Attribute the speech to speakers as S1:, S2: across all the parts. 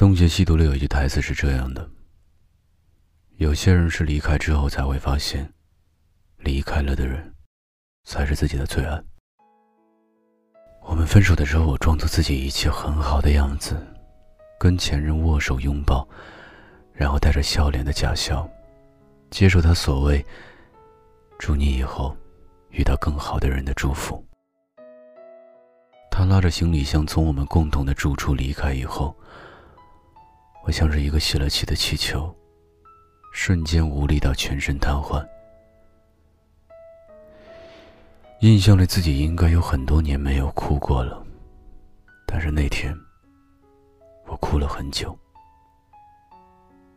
S1: 东邪西毒里有一句台词是这样的：有些人是离开之后才会发现，离开了的人，才是自己的最爱。我们分手的时候，我装作自己一切很好的样子，跟前任握手拥抱，然后带着笑脸的假笑，接受他所谓“祝你以后遇到更好的人”的祝福。他拉着行李箱从我们共同的住处离开以后，我像是一个泄了气的气球，瞬间无力到全身瘫痪。印象里自己应该有很多年没有哭过了，但是那天我哭了很久。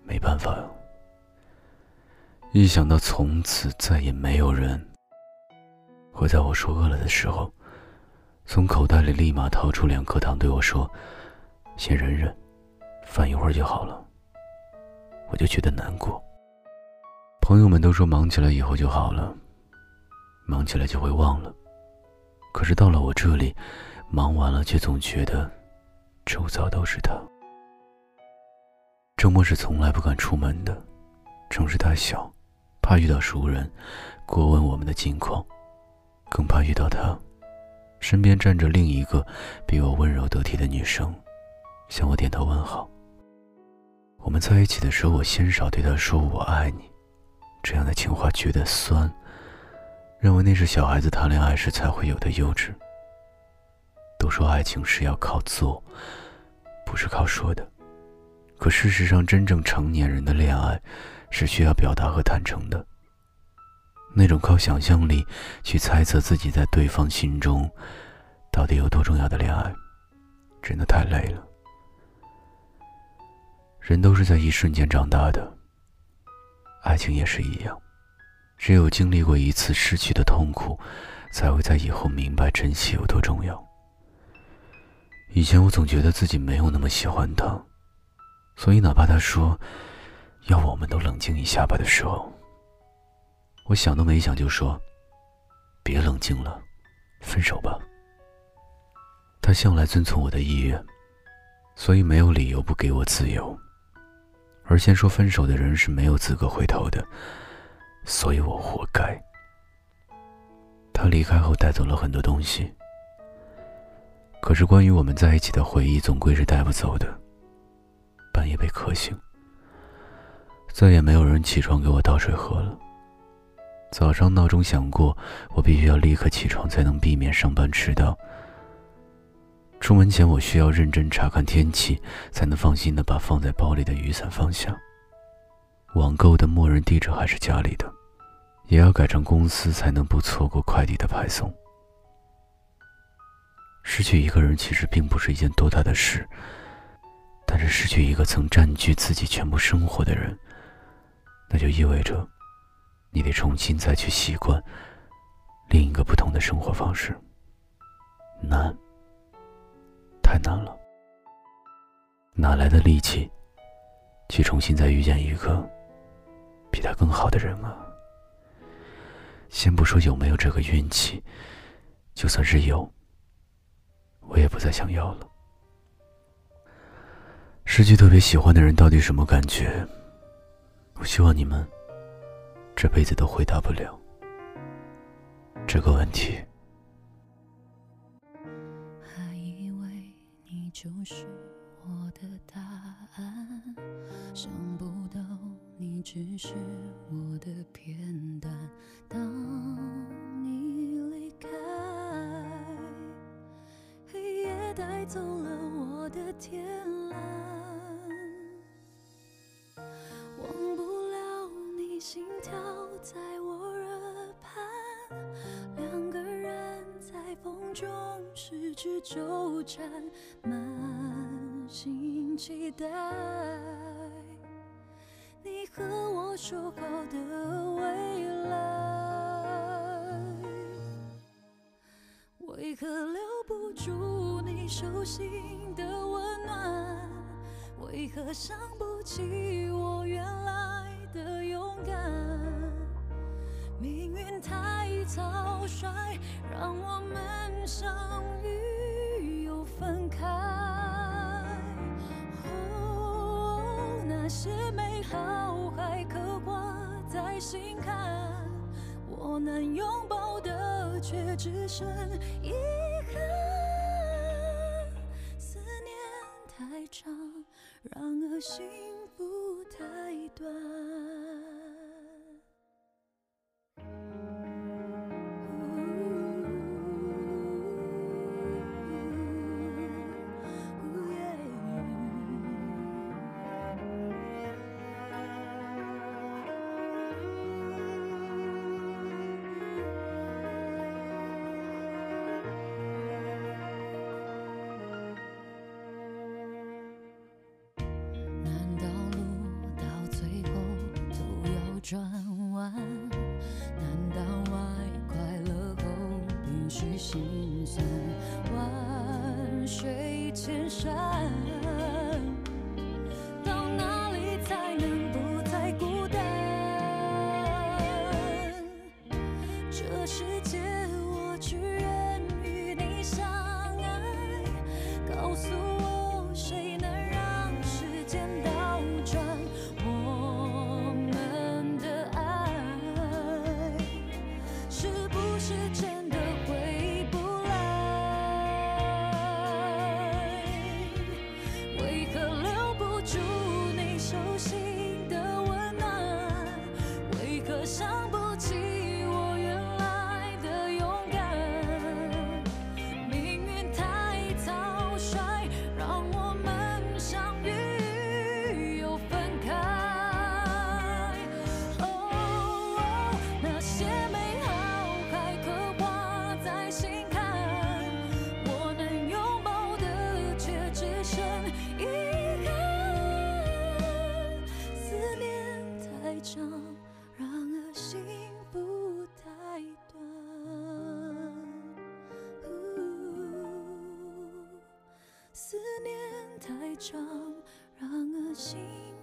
S1: 没办法呀，一想到从此再也没有人会在我说饿了的时候，从口袋里立马掏出两颗糖对我说：“先忍忍，饭一会儿就好了。”我就觉得难过。朋友们都说忙起来以后就好了。忙起来就会忘了，可是到了我这里，忙完了却总觉得周遭都是他。周末是从来不敢出门的，城市太小，怕遇到熟人过问我们的近况，更怕遇到他，身边站着另一个比我温柔得体的女生，向我点头问好。我们在一起的时候，我鲜少对他说我爱你，这样的情话觉得酸。认为那是小孩子谈恋爱时才会有的幼稚。都说爱情是要靠做，不是靠说的。可事实上，真正成年人的恋爱，是需要表达和坦诚的。那种靠想象力去猜测自己在对方心中到底有多重要的恋爱，真的太累了。人都是在一瞬间长大的，爱情也是一样。只有经历过一次失去的痛苦，才会在以后明白珍惜有多重要。以前我总觉得自己没有那么喜欢他，所以哪怕他说“要我们都冷静一下吧”的时候，我想都没想就说：“别冷静了，分手吧。”他向来遵从我的意愿，所以没有理由不给我自由。而先说分手的人是没有资格回头的。所以我活该。他离开后带走了很多东西，可是关于我们在一起的回忆，总归是带不走的。半夜被渴醒，再也没有人起床给我倒水喝了。早上闹钟响过，我必须要立刻起床，才能避免上班迟到。出门前，我需要认真查看天气，才能放心的把放在包里的雨伞放下。网购的默认地址还是家里的，也要改成公司才能不错过快递的派送。失去一个人其实并不是一件多大的事，但是失去一个曾占据自己全部生活的人，那就意味着你得重新再去习惯另一个不同的生活方式。难，太难了，哪来的力气去重新再遇见一个？比他更好的人啊！先不说有没有这个运气，就算是有，我也不再想要了。失去特别喜欢的人到底什么感觉？我希望你们这辈子都回答不了这个问题。
S2: 片段，当你离开，黑夜带走了我的天蓝，忘不了你心跳在我耳畔，两个人在风中失去纠缠，满心期待。你和我说好的未来，为何留不住你手心的温暖？为何想不起我原来心坎，我能拥抱的却只剩遗憾，思念太长，让恶心。转弯。难道外快乐后必须心酸？万水千山。思念太长让恶心。